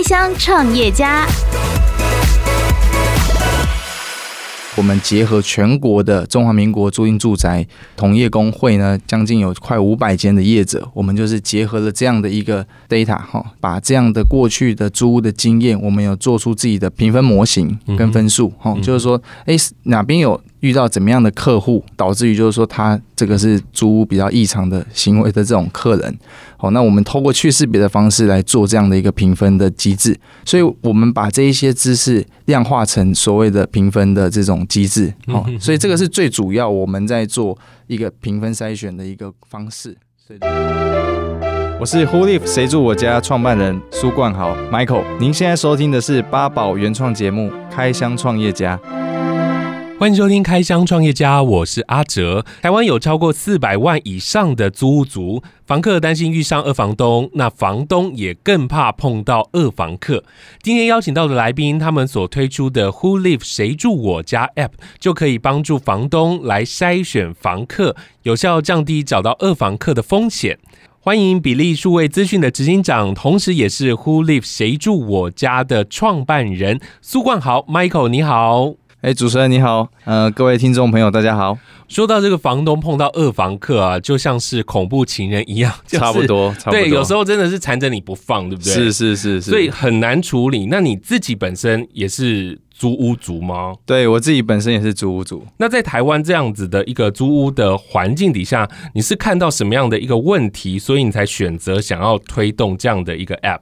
开箱创业家。我们结合全国的中华民国租赁住宅同业工会呢，将近有快五百间的业者，我们就是结合了这样的一个 data 哈，把这样的过去的租屋的经验，我们有做出自己的评分模型跟分数哈，就是说，哎，哪边有。遇到怎么样的客户，导致于就是说他这个是租屋比较异常的行为的这种客人，好，那我们透过去识别的方式来做这样的一个评分的机制，所以我们把这一些知识量化成所谓的评分的这种机制，好，所以这个是最主要我们在做一个评分筛选的一个方式。所以，我是 Who Live 谁住我家创办人苏冠豪 Michael，您现在收听的是八宝原创节目《开箱创业家》。欢迎收听《开箱创业家》，我是阿哲。台湾有超过四百万以上的租屋族，房客担心遇上二房东，那房东也更怕碰到二房客。今天邀请到的来宾，他们所推出的 Who Live 谁住我家 App，就可以帮助房东来筛选房客，有效降低找到二房客的风险。欢迎比利数位资讯的执行长，同时也是 Who Live 谁住我家的创办人苏冠豪 Michael，你好。哎，主持人你好，呃，各位听众朋友，大家好。说到这个房东碰到二房客啊，就像是恐怖情人一样，就是、差不多，差不多。对，有时候真的是缠着你不放，对不对？是是是是，所以很难处理。那你自己本身也是租屋族吗？对，我自己本身也是租屋族。那在台湾这样子的一个租屋的环境底下，你是看到什么样的一个问题，所以你才选择想要推动这样的一个 App？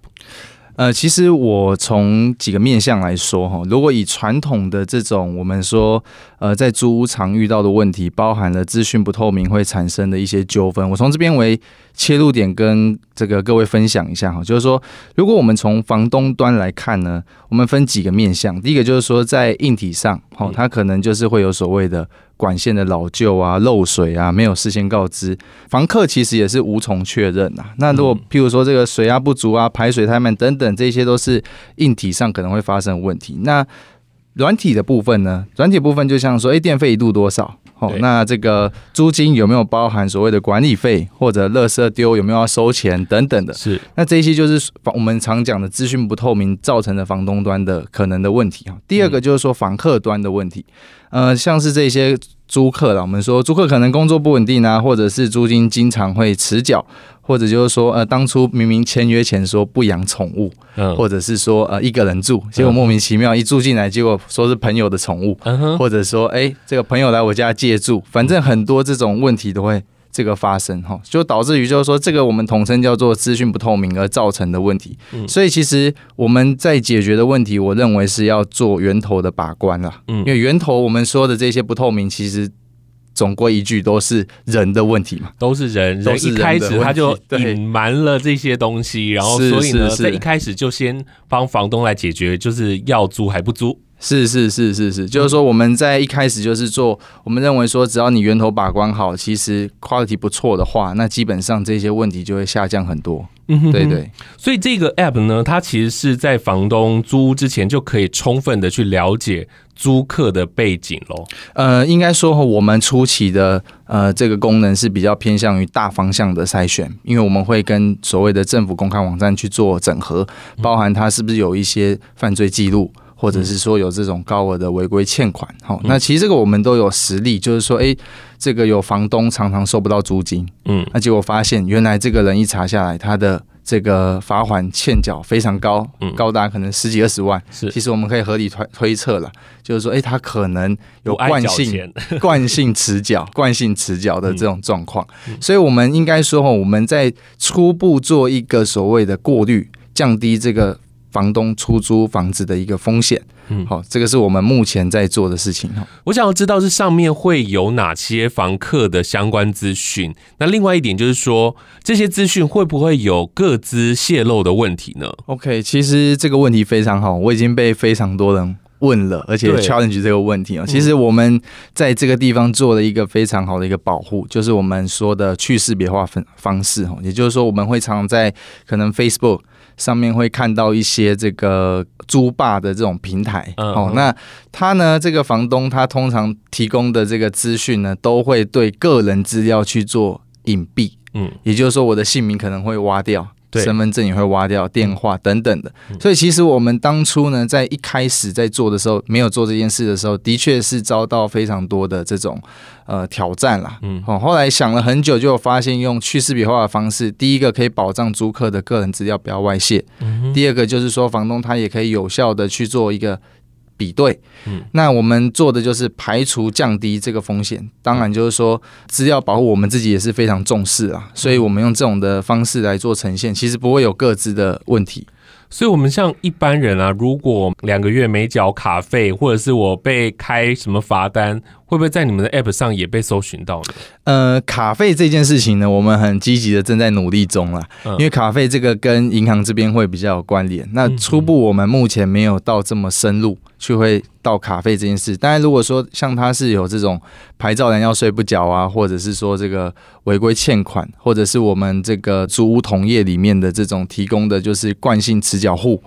呃，其实我从几个面向来说哈，如果以传统的这种我们说，呃，在租屋常遇到的问题，包含了资讯不透明会产生的一些纠纷，我从这边为切入点跟这个各位分享一下哈，就是说，如果我们从房东端来看呢，我们分几个面向，第一个就是说在硬体上，哈，它可能就是会有所谓的。管线的老旧啊、漏水啊，没有事先告知，房客其实也是无从确认啊。那如果譬如说这个水压不足啊、排水太慢等等，这些都是硬体上可能会发生的问题。那软体的部分呢？软体部分就像说，哎，电费一度多少？哦，那这个租金有没有包含所谓的管理费或者垃圾丢有没有要收钱等等的？是。那这些就是我们常讲的资讯不透明造成的房东端的可能的问题哈。第二个就是说房客端的问题。呃，像是这些租客啦，我们说租客可能工作不稳定啊，或者是租金经常会迟缴，或者就是说，呃，当初明明签约前说不养宠物，嗯，或者是说呃一个人住，结果莫名其妙一住进来，结果说是朋友的宠物，或者说哎这个朋友来我家借住，反正很多这种问题都会。这个发生哈，就导致于就是说，这个我们统称叫做资讯不透明而造成的问题。所以其实我们在解决的问题，我认为是要做源头的把关啦。因为源头我们说的这些不透明，其实总归一句都是人的问题嘛，都是人，人一开始他就隐瞒了这些东西，然后所以呢，在一开始就先帮房东来解决，就是要租还不租。是是是是是，就是说我们在一开始就是做，我们认为说只要你源头把关好，其实 quality 不错的话，那基本上这些问题就会下降很多。嗯哼，对对。所以这个 app 呢，它其实是在房东租屋之前就可以充分的去了解租客的背景喽。呃，应该说我们初期的呃这个功能是比较偏向于大方向的筛选，因为我们会跟所谓的政府公开网站去做整合，包含它是不是有一些犯罪记录。或者是说有这种高额的违规欠款，好，那其实这个我们都有实例，就是说，诶，这个有房东常常收不到租金，嗯，那结果发现原来这个人一查下来，他的这个罚款欠缴非常高，高达可能十几二十万，是，其实我们可以合理推推测了，就是说，诶，他可能有惯性 惯性迟缴、惯性迟缴的这种状况，所以我们应该说，我们在初步做一个所谓的过滤，降低这个。房东出租房子的一个风险，嗯，好，这个是我们目前在做的事情哈。我想要知道是上面会有哪些房客的相关资讯，那另外一点就是说，这些资讯会不会有各自泄露的问题呢？OK，其实这个问题非常好，我已经被非常多人问了，而且 challenge 这个问题啊。其实我们在这个地方做了一个非常好的一个保护，就是我们说的去识别化分方式哈，也就是说我们会常常在可能 Facebook。上面会看到一些这个租霸的这种平台，哦，那他呢，这个房东他通常提供的这个资讯呢，都会对个人资料去做隐蔽，嗯，也就是说我的姓名可能会挖掉，对身份证也会挖掉，电话等等的。所以其实我们当初呢，在一开始在做的时候，没有做这件事的时候，的确是遭到非常多的这种呃挑战啦。嗯，哦，后来想了很久，就发现用去识别化的方式，第一个可以保障租客的个人资料不要外泄，嗯，第二个就是说房东他也可以有效的去做一个。比对，嗯，那我们做的就是排除降低这个风险。当然，就是说资料保护我们自己也是非常重视啊，所以我们用这种的方式来做呈现，其实不会有各自的问题。所以，我们像一般人啊，如果两个月没缴卡费，或者是我被开什么罚单，会不会在你们的 App 上也被搜寻到呢？呃，卡费这件事情呢，我们很积极的正在努力中了，嗯，因为卡费这个跟银行这边会比较有关联。那初步我们目前没有到这么深入。去会到卡费这件事，当然如果说像他是有这种牌照人要税不缴啊，或者是说这个违规欠款，或者是我们这个租屋同业里面的这种提供的就是惯性迟缴户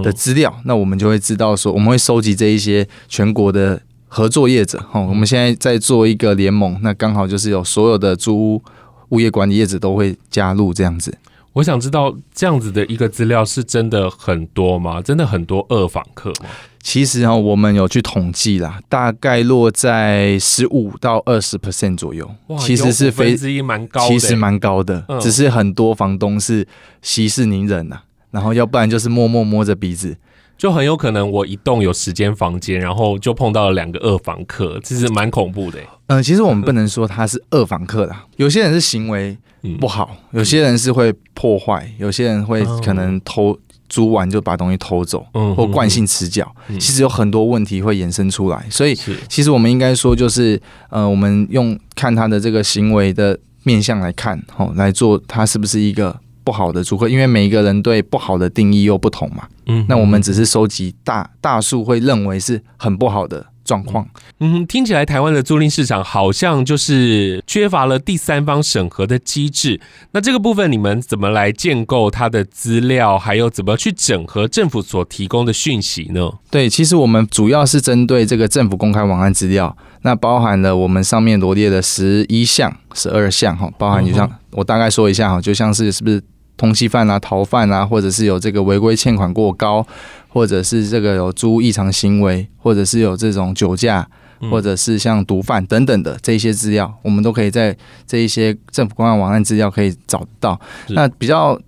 的资料，那我们就会知道说，我们会收集这一些全国的合作业者哈，我们现在在做一个联盟，那刚好就是有所有的租屋物业管理业者都会加入这样子。我想知道这样子的一个资料是真的很多吗？真的很多二房客吗？其实哈，我们有去统计啦，大概落在十五到二十 percent 左右。哇，其实是非之一蛮高的，其实蛮高的。只是很多房东是息事宁人呐，然后要不然就是默默摸着鼻子，就很有可能我一栋有十间房间，然后就碰到了两个二房客，其实蛮恐怖的。嗯，其实我们不能说他是二房客啦，有些人是行为不好，有些人是会破坏，有些人会可能偷。租完就把东西偷走，或惯性迟缴，其实有很多问题会衍生出来。所以，其实我们应该说，就是呃，我们用看他的这个行为的面向来看，哦，来做他是不是一个不好的租客，因为每一个人对不好的定义又不同嘛。嗯，那我们只是收集大大数会认为是很不好的状况，嗯，听起来台湾的租赁市场好像就是缺乏了第三方审核的机制。那这个部分你们怎么来建构它的资料，还有怎么去整合政府所提供的讯息呢？对，其实我们主要是针对这个政府公开网站资料，那包含了我们上面罗列的十一项、十二项哈，包含就像我大概说一下哈，就像是是不是通缉犯啊、逃犯啊，或者是有这个违规欠款过高。或者是这个有租异常行为，或者是有这种酒驾，或者是像毒贩等等的这些资料，我们都可以在这一些政府公开网站资料可以找到。那比较。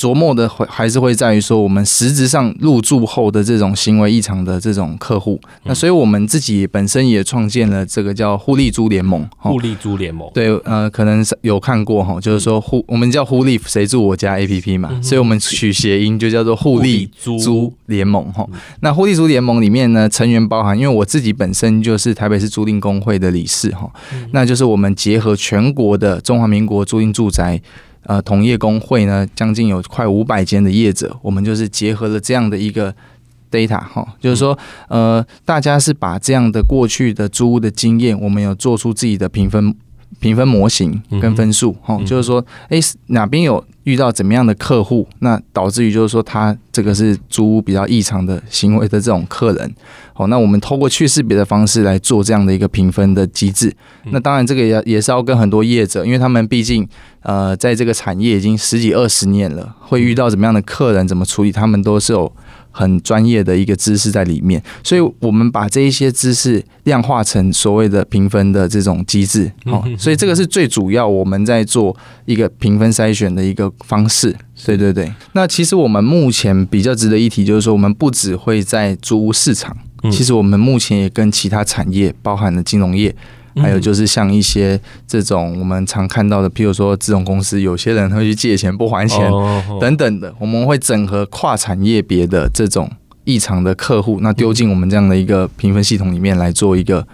琢磨的会还是会在于说，我们实质上入住后的这种行为异常的这种客户，那所以我们自己本身也创建了这个叫互利租联盟。互利租联盟，对，呃，可能有看过哈，就是说互我们叫互利谁住我家 APP 嘛，所以我们取谐音就叫做互利租联盟哈。那互利租联盟里面呢，成员包含，因为我自己本身就是台北市租赁工会的理事哈，那就是我们结合全国的中华民国租赁住宅。呃，同业工会呢，将近有快五百间的业者，我们就是结合了这样的一个 data 哈，就是说，呃，大家是把这样的过去的租屋的经验，我们有做出自己的评分评分模型跟分数哈，就是说，哎，哪边有遇到怎么样的客户，那导致于就是说，他这个是租屋比较异常的行为的这种客人，好，那我们透过去识别的方式来做这样的一个评分的机制，那当然这个也也是要跟很多业者，因为他们毕竟。呃，在这个产业已经十几二十年了，会遇到怎么样的客人，怎么处理，他们都是有很专业的一个知识在里面。所以，我们把这一些知识量化成所谓的评分的这种机制。好，所以这个是最主要我们在做一个评分筛选的一个方式。对对对。那其实我们目前比较值得一提，就是说我们不只会在租屋市场，其实我们目前也跟其他产业，包含了金融业。还有就是像一些这种我们常看到的，譬如说这种公司，有些人会去借钱不还钱等等的，我们会整合跨产业别的这种异常的客户，那丢进我们这样的一个评分系统里面来做一个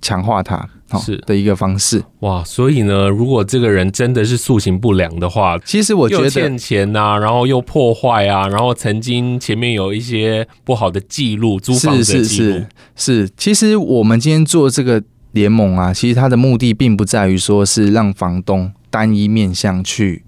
强化它是的一个方式。哇，所以呢，如果这个人真的是素行不良的话，其实我觉得欠钱啊，然后又破坏啊，然后曾经前面有一些不好的记录，租房的记录，是是是是。其实我们今天做这个。联盟啊，其实它的目的并不在于说是让房东单一面向去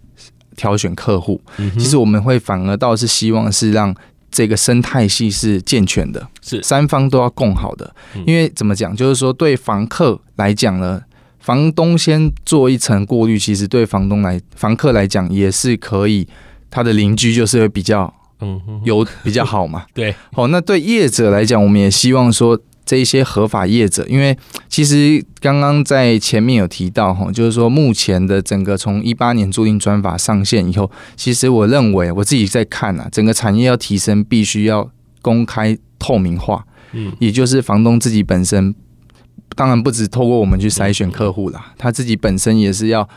挑选客户，其实我们会反而倒是希望是让这个生态系是健全的，是三方都要共好的。因为怎么讲，就是说对房客来讲呢，房东先做一层过滤，其实对房东来房客来讲也是可以。他的邻居就是会比较嗯有比较好嘛。对，好，那对业者来讲，我们也希望说这一些合法业者，因为其实刚刚在前面有提到哈，就是说目前的整个从一八年租赁专法上线以后，其实我认为我自己在看啊，整个产业要提升，必须要公开透明化，嗯，也就是房东自己本身。当然不止透过我们去筛选客户啦，他自己本身也是要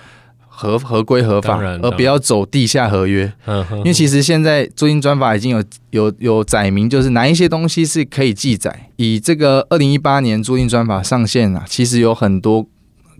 合合规合法，而不要走地下合约。因为其实现在租赁专法已经有有有载明，就是哪一些东西是可以记载。以这个二零一八年租赁专法上线啊，其实有很多。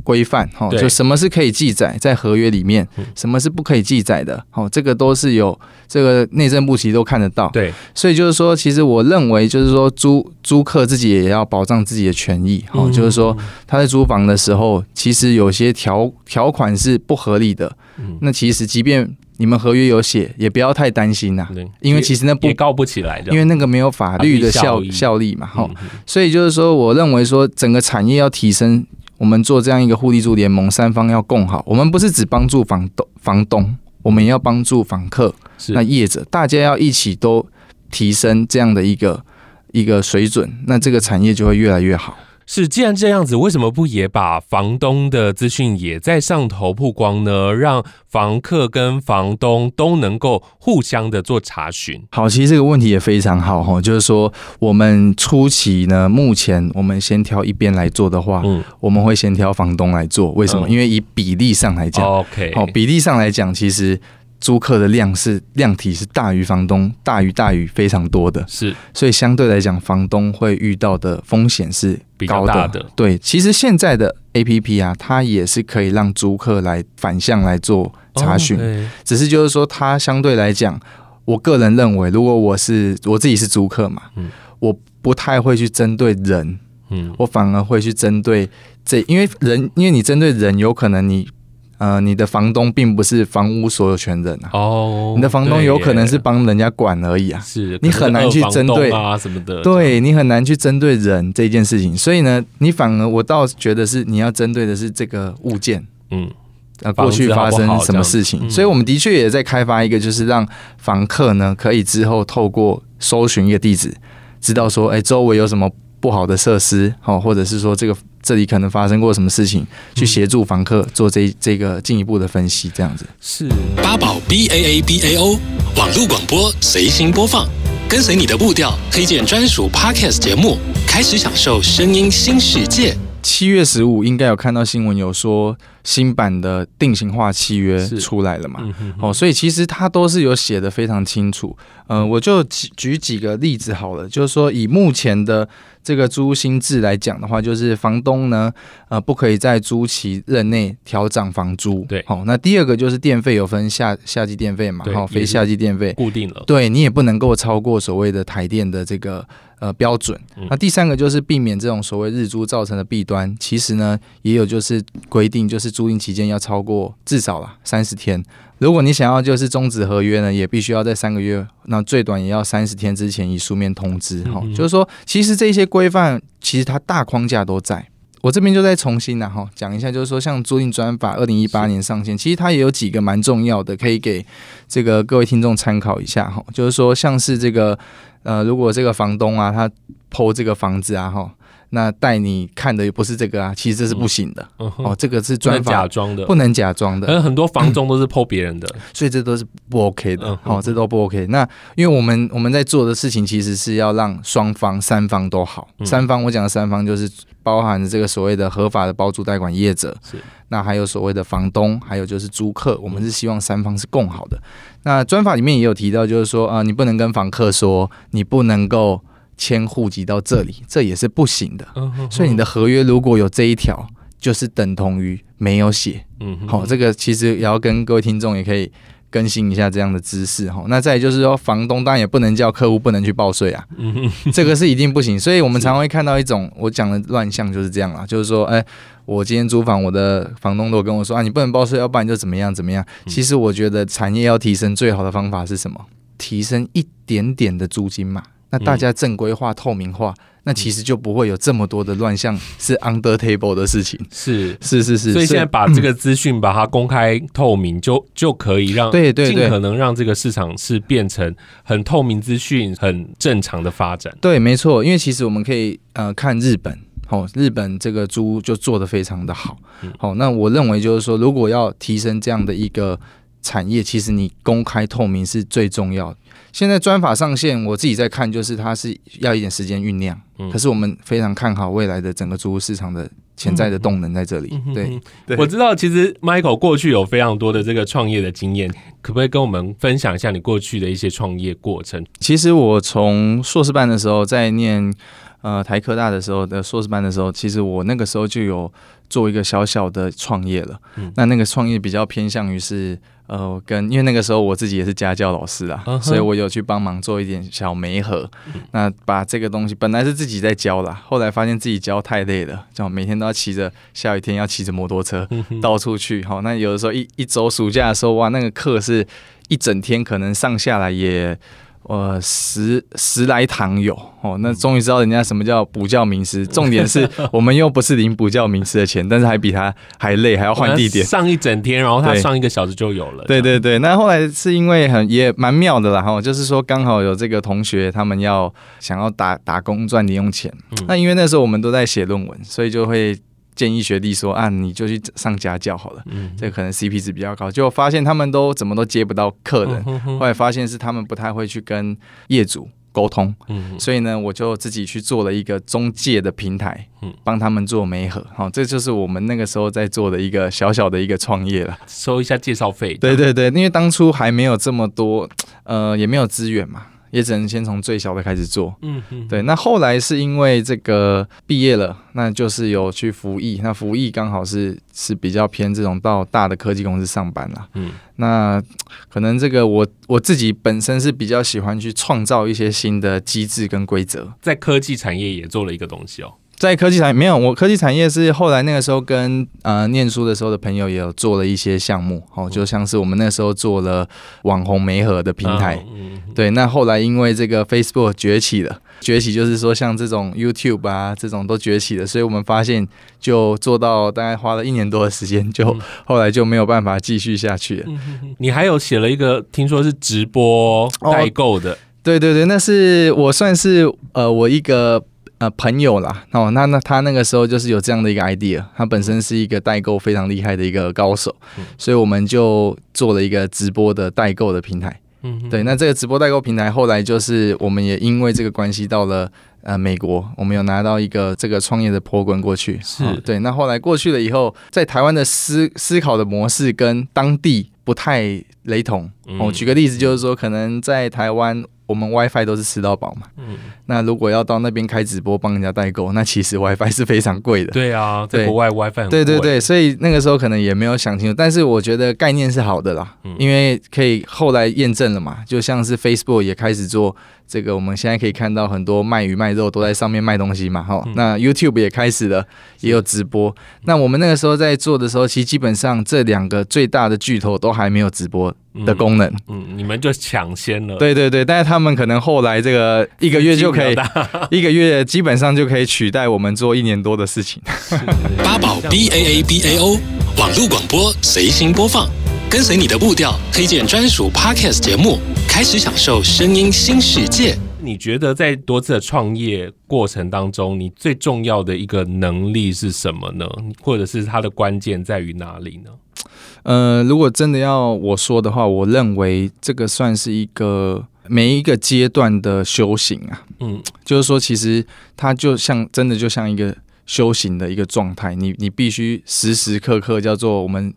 规范哈，就什么是可以记载在合约里面，什么是不可以记载的，哦，这个都是有这个内政部其实都看得到。对，所以就是说，其实我认为就是说，租租客自己也要保障自己的权益，哦，就是说他在租房的时候，其实有些条条款是不合理的。那其实即便你们合约有写，也不要太担心呐，因为其实那不告不起来的，因为那个没有法律的效效力嘛，哈。所以就是说，我认为说整个产业要提升。我们做这样一个互利住联盟，三方要共好。我们不是只帮助房东，房东，我们也要帮助房客，那业者，大家要一起都提升这样的一个一个水准，那这个产业就会越来越好。是，既然这样子，为什么不也把房东的资讯也在上头曝光呢？让房客跟房东都能够互相的做查询。好，其实这个问题也非常好哈，就是说我们初期呢，目前我们先挑一边来做的话，嗯，我们会先挑房东来做。为什么？嗯、因为以比例上来讲，OK，好，比例上来讲，其实。租客的量是量体是大于房东，大于大于非常多的，是，所以相对来讲，房东会遇到的风险是高的，比较大的。对，其实现在的 APP 啊，它也是可以让租客来反向来做查询，哦，只是就是说，它相对来讲，我个人认为，如果我是我自己是租客嘛，嗯，我不太会去针对人，嗯，我反而会去针对这，因为人，因为你针对人，有可能你。呃，你的房东并不是房屋所有权人啊。哦，你的房东有可能是帮人家管而已啊。是，你很难去针对啊什么的。对，你很难去针对人这件事情，所以呢，你反而我倒觉得是你要针对的是这个物件。嗯，呃，过去发生什么事情？所以我们的确也在开发一个，就是让房客呢可以之后透过搜寻一个地址，知道说，哎，周围有什么不好的设施，哦，或者是说这个。这里可能发生过什么事情，去协助房客做这这个进一步的分析，这样子是八宝 B A A B A O 网络广播随心播放，跟随你的步调，推荐专属 Podcast 节目，开始享受声音新世界。七月十五应该有看到新闻，有说新版的定型化契约出来了嘛？哦，所以其实它都是有写的非常清楚。呃，我就举举几个例子好了，就是说以目前的这个租新制来讲的话，就是房东呢，呃，不可以在租期任内调涨房租。对，好，那第二个就是电费有分夏夏季电费嘛，好，非夏季电费固定了。对，你也不能够超过所谓的台电的这个。呃，标准。那第三个就是避免这种所谓日租造成的弊端。其实呢，也有就是规定，就是租赁期间要超过至少啦三十天。如果你想要就是终止合约呢，也必须要在三个月，那最短也要三十天之前以书面通知。哈、嗯，就是说，其实这些规范其实它大框架都在。我这边就再重新然后讲一下，就是说，像租赁专法二零一八年上线，其实它也有几个蛮重要的，可以给这个各位听众参考一下哈。就是说，像是这个。呃，如果这个房东啊，他 po 这个房子啊，哈，那带你看的也不是这个啊，其实这是不行的。嗯、哦，这个是专法假装的，不能假装的。而很多房东都是 po 别人的，所以这都是不 OK 的。好、这都不 OK。那因为我们我们在做的事情，其实是要让双方三方都好。嗯、三方，我讲的三方就是包含着这个所谓的合法的包租代管业者，是那还有所谓的房东，还有就是租客，我们是希望三方是共好的。那专法里面也有提到，就是说啊，你不能跟房客说你不能够迁户籍到这里，这也是不行的。所以你的合约如果有这一条，就是等同于没有写。嗯，好，这个其实也要跟各位听众也可以更新一下这样的知识哈。那再就是说，房东当然也不能叫客户不能去报税啊，这个是一定不行。所以我们常会看到一种我讲的乱象就是这样啦，就是说，哎。我今天租房，我的房东都跟我说啊，你不能报税，要不然就怎么样怎么样。其实我觉得产业要提升，最好的方法是什么？提升一点点的租金嘛，那大家正规化、透明化。那其实就不会有这么多的乱象，是 under table 的事情。是是是是，所以现在把这个资讯把它公开透明，就就可以让对对对，尽可能让这个市场是变成很透明资讯、很正常的发展。对，没错，因为其实我们可以呃看日本，哦，日本这个租就做得非常的好。好，那我认为就是说，如果要提升这样的一个产业，其实你公开透明是最重要的。现在专法上线，我自己在看，就是它是要一点时间酝酿。嗯，可是我们非常看好未来的整个租屋市场的潜在的动能在这里。嗯、对，对，我知道，其实 Michael 过去有非常多的这个创业的经验，可不可以跟我们分享一下你过去的一些创业过程？其实我从硕士班的时候在念呃台科大的时候的硕士班的时候，其实我那个时候就有做一个小小的创业了。嗯，那那个创业比较偏向于是。呃，跟因为那个时候我自己也是家教老师啊，uh. 所以我有去帮忙做一点小媒合。Uh. 那把这个东西本来是自己在教啦，后来发现自己教太累了，就每天都要骑着，下雨天要骑着摩托车，uh. 到处去。好，那有的时候一一周暑假的时候，哇，那个课是一整天，可能上下来也。呃，十十来堂有哦，那终于知道人家什么叫补教名师。重点是我们又不是领补教名师的钱，但是还比他还累，还要换地点上一整天，然后他上一个小时就有了。对对对，那后来是因为很也蛮妙的啦，哈，就是说刚好有这个同学他们要想要打打工赚零用钱，嗯，那因为那时候我们都在写论文，所以就会。建议学弟说啊，你就去上家教好了，嗯，这个可能 CP 值比较高。结果发现他们都怎么都接不到客人，嗯，后来发现是他们不太会去跟业主沟通，嗯，所以呢，我就自己去做了一个中介的平台，嗯，帮他们做媒合。好，这就是我们那个时候在做的一个小小的一个创业了，收一下介绍费。对对对，因为当初还没有这么多，呃，也没有资源嘛。也只能先从最小的开始做，嗯嗯，对。那后来是因为这个毕业了，那就是有去服役。那服役刚好是是比较偏这种到大的科技公司上班啦。嗯。那可能这个我我自己本身是比较喜欢去创造一些新的机制跟规则，在科技产业也做了一个东西哦。在科技产业没有，我科技产业是后来那个时候跟呃念书的时候的朋友也有做了一些项目，哦，就像是我们那时候做了网红媒合的平台，对，那后来因为这个 Facebook 崛起了，崛起就是说像这种 YouTube 啊这种都崛起了，所以我们发现就做到大概花了一年多的时间，就后来就没有办法继续下去了。你还有写了一个听说是直播代购的，对对对，那是我算是呃我一个。呃，朋友啦，哦，那那他那个时候就是有这样的一个 idea，他本身是一个代购非常厉害的一个高手，嗯，所以我们就做了一个直播的代购的平台。嗯，对，那这个直播代购平台后来就是我们也因为这个关系到了呃美国，我们有拿到一个这个创业的 program 过去。是，哦，对，那后来过去了以后，在台湾的思思考的模式跟当地不太雷同。嗯，我举个例子，就是说可能在台湾。我们 WiFi 都是吃到饱嘛，嗯，那如果要到那边开直播帮人家代购，那其实 WiFi 是非常贵的。对啊，在国外 WiFi 很贵。对对对，所以那个时候可能也没有想清楚，但是我觉得概念是好的啦，嗯，因为可以后来验证了嘛，就像是 Facebook 也开始做。这个我们现在可以看到很多卖鱼卖肉都在上面卖东西嘛，哈、嗯。那 YouTube 也开始了，也有直播。那我们那个时候在做的时候，其实基本上这两个最大的巨头都还没有直播的功能。嗯，嗯，你们就抢先了。对对对，但是他们可能后来这个一个月就可以，一个月基本上就可以取代我们做一年多的事情。八宝 B A A B A O 网络广播随心播放。跟随你的步调，推荐专属 Podcast 节目，开始享受声音新世界。你觉得在多次的创业过程当中，你最重要的一个能力是什么呢？或者是它的关键在于哪里呢？呃，如果真的要我说的话，我认为这个算是一个每一个阶段的修行啊。嗯，就是说，其实它就像真的就像一个修行的一个状态，你你必须时时刻刻叫做我们。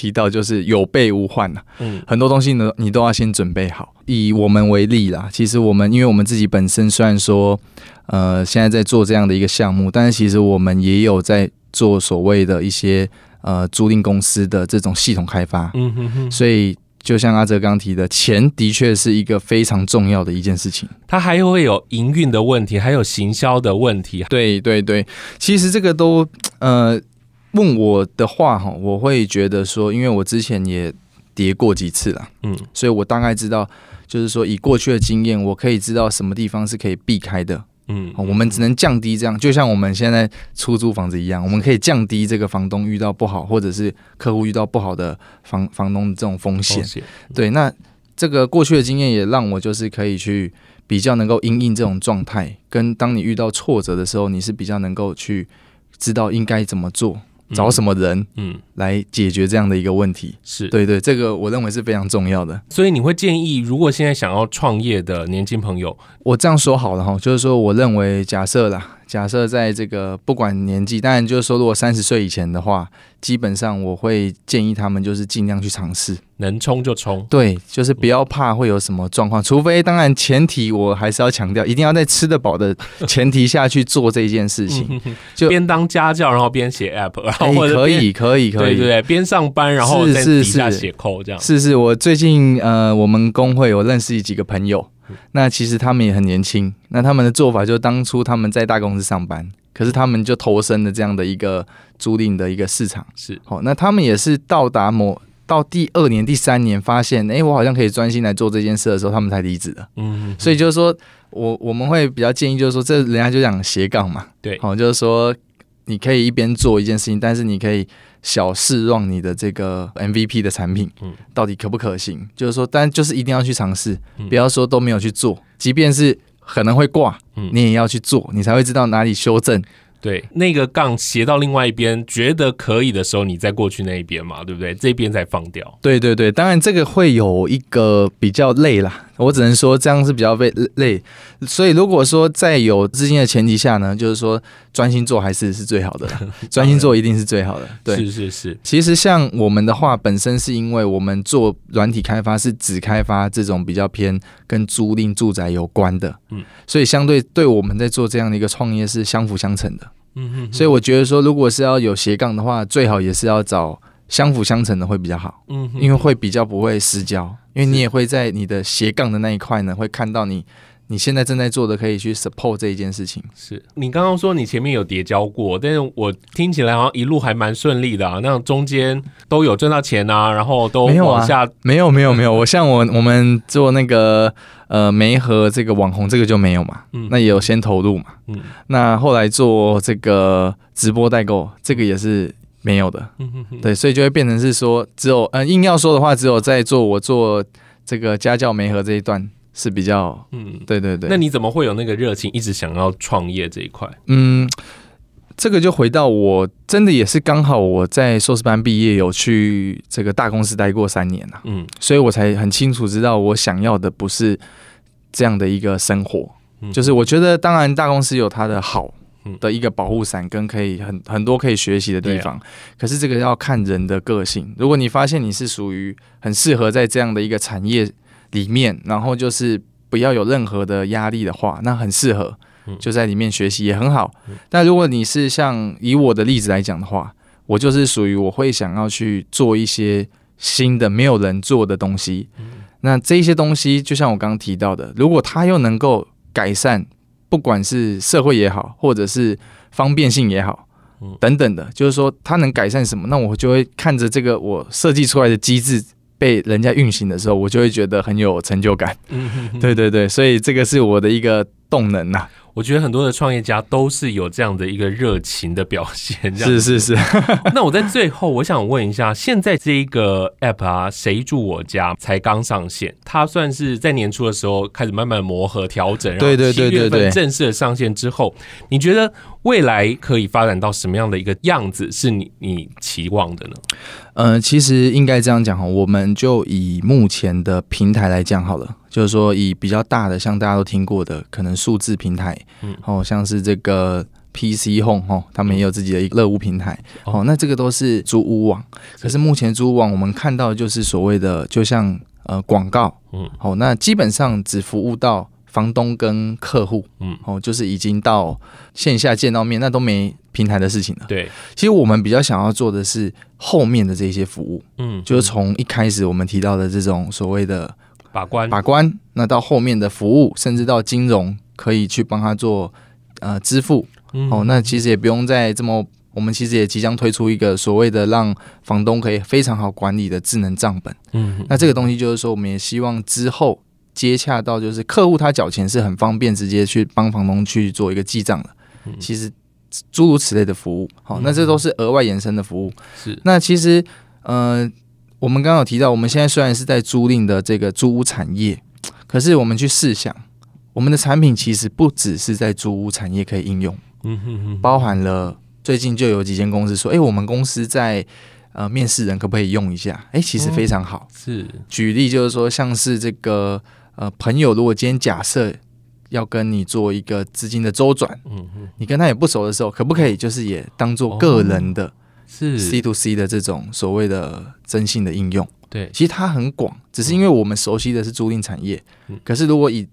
提到就是有备无患呐，嗯，很多东西呢，你都要先准备好。以我们为例啦，其实我们因为我们自己本身虽然说，呃，现在在做这样的一个项目，但是其实我们也有在做所谓的一些呃租赁公司的这种系统开发，嗯哼哼。所以就像阿哲刚提的，钱的确是一个非常重要的一件事情。它还会有营运的问题，还有行销的问题。对对对，其实这个都呃。问我的话哈，我会觉得说，因为我之前也跌过几次了，嗯，所以我大概知道，就是说以过去的经验，我可以知道什么地方是可以避开的。嗯，我们只能降低这样，就像我们现在出租房子一样，我们可以降低这个房东遇到不好，或者是客户遇到不好的房房东的这种风险。对，那这个过去的经验也让我就是可以去比较能够因应这种状态，跟当你遇到挫折的时候，你是比较能够去知道应该怎么做。找什么人，嗯，来解决这样的一个问题，嗯、是对对，这个我认为是非常重要的。所以你会建议，如果现在想要创业的年轻朋友，我这样说好了哈，就是说，我认为假设啦。假设在这个不管年纪，当然就是说，如果三十岁以前的话，基本上我会建议他们就是尽量去尝试，能冲就冲。对，就是不要怕会有什么状况，除非当然前提我还是要强调，一定要在吃得饱的前提下去做这件事情。就边当家教，然后边写 app，然后可以可以可以，对对对，边上班然后在底下写 code 这样。是是，我最近呃，我们工会有认识几个朋友。那其实他们也很年轻，那他们的做法就是当初他们在大公司上班，可是他们就投身了这样的一个租赁的一个市场，是。好，那他们也是到达某到第二年、第三年，发现哎、欸，我好像可以专心来做这件事的时候，他们才离职的。嗯，所以就是说我我们会比较建议，就是说这人家就讲斜杠嘛，对，好，就是说你可以一边做一件事情，但是你可以。小试让你的这个 MVP 的产品，嗯，到底可不可行？就是说，但就是一定要去尝试，不要说都没有去做，即便是可能会挂，你也要去做，你才会知道哪里修正。对，那个杠斜到另外一边，觉得可以的时候，你再过去那一边嘛，对不对？这边才放掉。对对对，当然这个会有一个比较累啦，我只能说这样是比较累累。所以如果说在有资金的前提下呢，就是说专心做还是是最好的，专心做一定是最好的。对，是是是。其实像我们的话，本身是因为我们做软体开发是只开发这种比较偏跟租赁住宅有关的，嗯，所以相对对我们在做这样的一个创业是相辅相成的。嗯哼，所以我觉得说，如果是要有斜杠的话，最好也是要找相辅相成的会比较好。嗯，因为会比较不会失焦，因为你也会在你的斜杠的那一块呢，会看到你你现在正在做的可以去 support 这一件事情。是你刚刚说你前面有叠交过，但是我听起来好像一路还蛮顺利的啊，那中间都有赚到钱啊，然后都往下没有啊，没有没有没有，我像我我们做那个。呃，媒和这个网红这个就没有嘛，嗯，那也有先投入嘛，嗯，那后来做这个直播代购，这个也是没有的，对，所以就会变成是说，只有呃，硬要说的话，只有在做我做这个家教媒合这一段是比较，嗯，对对对。那你怎么会有那个热情，一直想要创业这一块？嗯。这个就回到我真的也是刚好我在硕士班毕业，有去这个大公司待过三年呐，嗯，所以我才很清楚知道我想要的不是这样的一个生活，就是我觉得当然大公司有它的好的一个保护伞跟可以很很多可以学习的地方，可是这个要看人的个性。如果你发现你是属于很适合在这样的一个产业里面，然后就是不要有任何的压力的话，那很适合。就在里面学习也很好，但如果你是像以我的例子来讲的话，我就是属于我会想要去做一些新的没有人做的东西。那这些东西，就像我刚刚提到的，如果它又能够改善，不管是社会也好，或者是方便性也好，等等的，就是说它能改善什么，那我就会看着这个我设计出来的机制被人家运行的时候，我就会觉得很有成就感。对对对，所以这个是我的一个动能呐。我觉得很多的创业家都是有这样的一个热情的表现。是是是。那我在最后，我想问一下，现在这一个 app 啊，谁住我家才刚上线，它算是在年初的时候开始慢慢磨合调整，然后七月份正式的上线之后，你觉得未来可以发展到什么样的一个样子，是你你期望的呢？嗯、呃，其实应该这样讲哈，我们就以目前的平台来讲好了。就是说，以比较大的，像大家都听过的，可能数字平台，嗯，哦，像是这个 PC Home 哦，他们也有自己的一个乐屋平台，哦，那这个都是租屋网。可是目前租屋网我们看到的就是所谓的，就像呃广告，嗯，哦，那基本上只服务到房东跟客户，嗯，哦，就是已经到线下见到面，那都没平台的事情了。对，其实我们比较想要做的是后面的这些服务，嗯，就是从一开始我们提到的这种所谓的。把关，把关，那到后面的服务，甚至到金融，可以去帮他做呃支付。嗯、哦，那其实也不用再这么，我们其实也即将推出一个所谓的让房东可以非常好管理的智能账本。嗯，那这个东西就是说，我们也希望之后接洽到，就是客户他缴钱是很方便，直接去帮房东去做一个记账的。嗯、其实诸如此类的服务，好，那这都是额外延伸的服务。是，那其实呃，我们刚刚有提到，我们现在虽然是在租赁的这个租屋产业，可是我们去试想，我们的产品其实不只是在租屋产业可以应用，嗯哼哼，包含了最近就有几间公司说，哎、欸，我们公司在。呃，面试人可不可以用一下？哎、欸，其实非常好。哦、是，举例就是说，像是这个呃，朋友如果今天假设要跟你做一个资金的周转，嗯嗯，你跟他也不熟的时候，可不可以就是也当做个人的，是 C to C 的这种所谓的征信的应用？对，其实它很广，只是因为我们熟悉的是租赁产业，嗯、可是如果以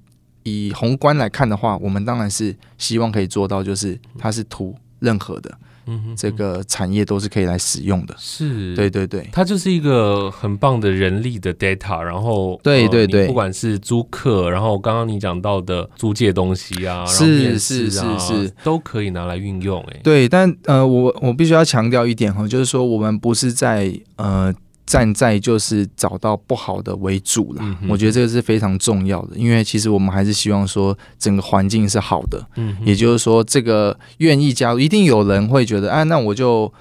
以宏观来看的话，我们当然是希望可以做到，就是它是图任何的。嗯，这个产业都是可以来使用的，是。对对对，它就是一个很棒的人力的 data，然后对对对，不管是租客，然后刚刚你讲到的租借东西啊，是是是是，都可以拿来运用，哎，对，但呃，我我必须要强调一点哈，就是说我们不是在呃。站在就是找到不好的为主啦，嗯、我觉得这个是非常重要的，因为其实我们还是希望说整个环境是好的，嗯，也就是说这个愿意加入，一定有人会觉得，啊，那我就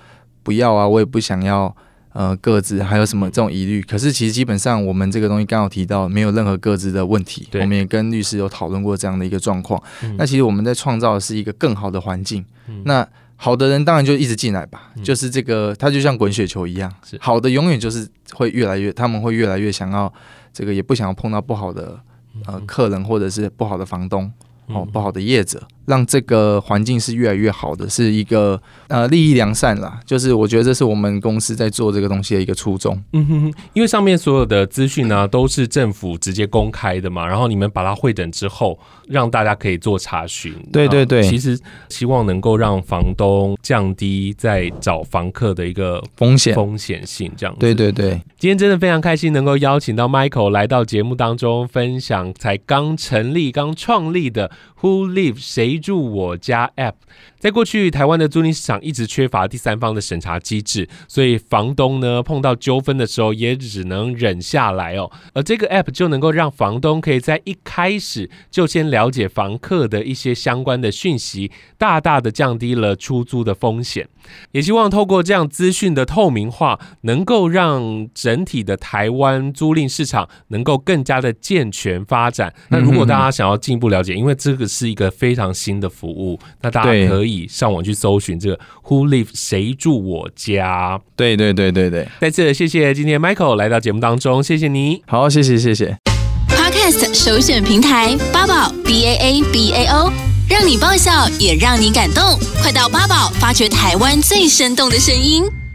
不要啊，我也不想要，呃，各自还有什么这种疑虑？可是其实基本上我们这个东西刚好提到没有任何各自的问题，我们也跟律师有讨论过这样的一个状况。嗯、那其实我们在创造的是一个更好的环境，嗯、那。好的人当然就一直进来吧，嗯、就是这个，他就像滚雪球一样，是。好的永远就是会越来越，他们会越来越想要这个，也不想要碰到不好的呃客人或者是不好的房东。哦，不好的业者，让这个环境是越来越好的，是一个呃利益良善啦。就是我觉得这是我们公司在做这个东西的一个初衷。嗯哼哼，因为上面所有的资讯呢都是政府直接公开的嘛，然后你们把它汇整之后，让大家可以做查询。对对对，其实希望能够让房东降低在找房客的一个风险风险性，这样子。对对对，今天真的非常开心能够邀请到 Michael 来到节目当中，分享才刚成立、刚创立的。Who Live 谁住我家 App，在过去台湾的租赁市场一直缺乏第三方的审查机制，所以房东呢碰到纠纷的时候也只能忍下来哦。而这个 App 就能够让房东可以在一开始就先了解房客的一些相关的讯息，大大的降低了出租的风险。也希望透过这样资讯的透明化，能够让整体的台湾租赁市场能够更加的健全发展。那如果大家想要进一步了解，因为这个是一个非常新的服务，那大家可以上网去搜寻这个 Who Live 谁住我家。对对对对对，再次谢谢今天 Michael 来到节目当中，谢谢你。好，谢谢谢谢。Podcast 首选平台八宝 B A A B A O。让你爆笑，也让你感动。快到八宝，发掘台湾最生动的声音。